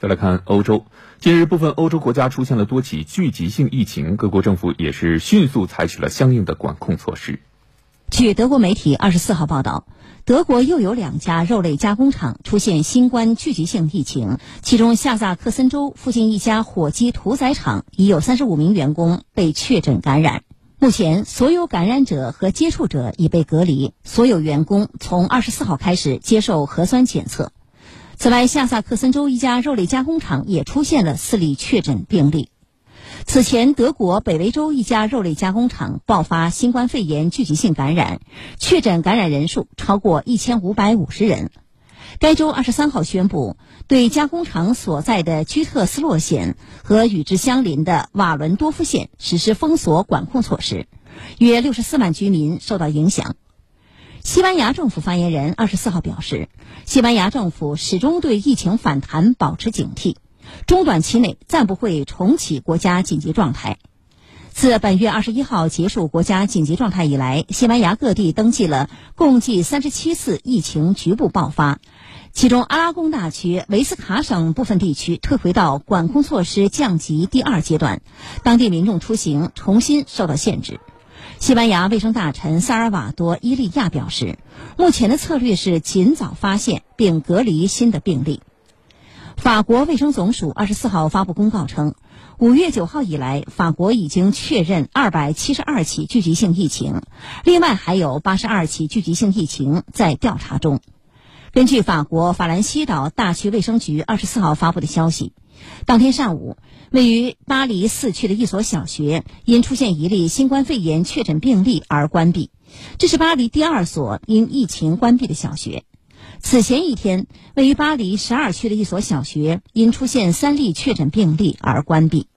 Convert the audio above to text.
再来看欧洲，近日部分欧洲国家出现了多起聚集性疫情，各国政府也是迅速采取了相应的管控措施。据德国媒体二十四号报道，德国又有两家肉类加工厂出现新冠聚集性疫情，其中下萨克森州附近一家火鸡屠宰场已有三十五名员工被确诊感染。目前，所有感染者和接触者已被隔离，所有员工从二十四号开始接受核酸检测。此外，下萨克森州一家肉类加工厂也出现了四例确诊病例。此前，德国北维州一家肉类加工厂爆发新冠肺炎聚集性感染，确诊感染人数超过一千五百五十人。该州二十三号宣布，对加工厂所在的居特斯洛县和与之相邻的瓦伦多夫县实施封锁管控措施，约六十四万居民受到影响。西班牙政府发言人二十四号表示，西班牙政府始终对疫情反弹保持警惕，中短期内暂不会重启国家紧急状态。自本月二十一号结束国家紧急状态以来，西班牙各地登记了共计三十七次疫情局部爆发，其中阿拉贡大区维斯卡省部分地区退回到管控措施降级第二阶段，当地民众出行重新受到限制。西班牙卫生大臣萨尔瓦多·伊利亚表示，目前的策略是尽早发现并隔离新的病例。法国卫生总署二十四号发布公告称，五月九号以来，法国已经确认二百七十二起聚集性疫情，另外还有八十二起聚集性疫情在调查中。根据法国法兰西岛大区卫生局二十四号发布的消息。当天上午，位于巴黎四区的一所小学因出现一例新冠肺炎确诊病例而关闭，这是巴黎第二所因疫情关闭的小学。此前一天，位于巴黎十二区的一所小学因出现三例确诊病例而关闭。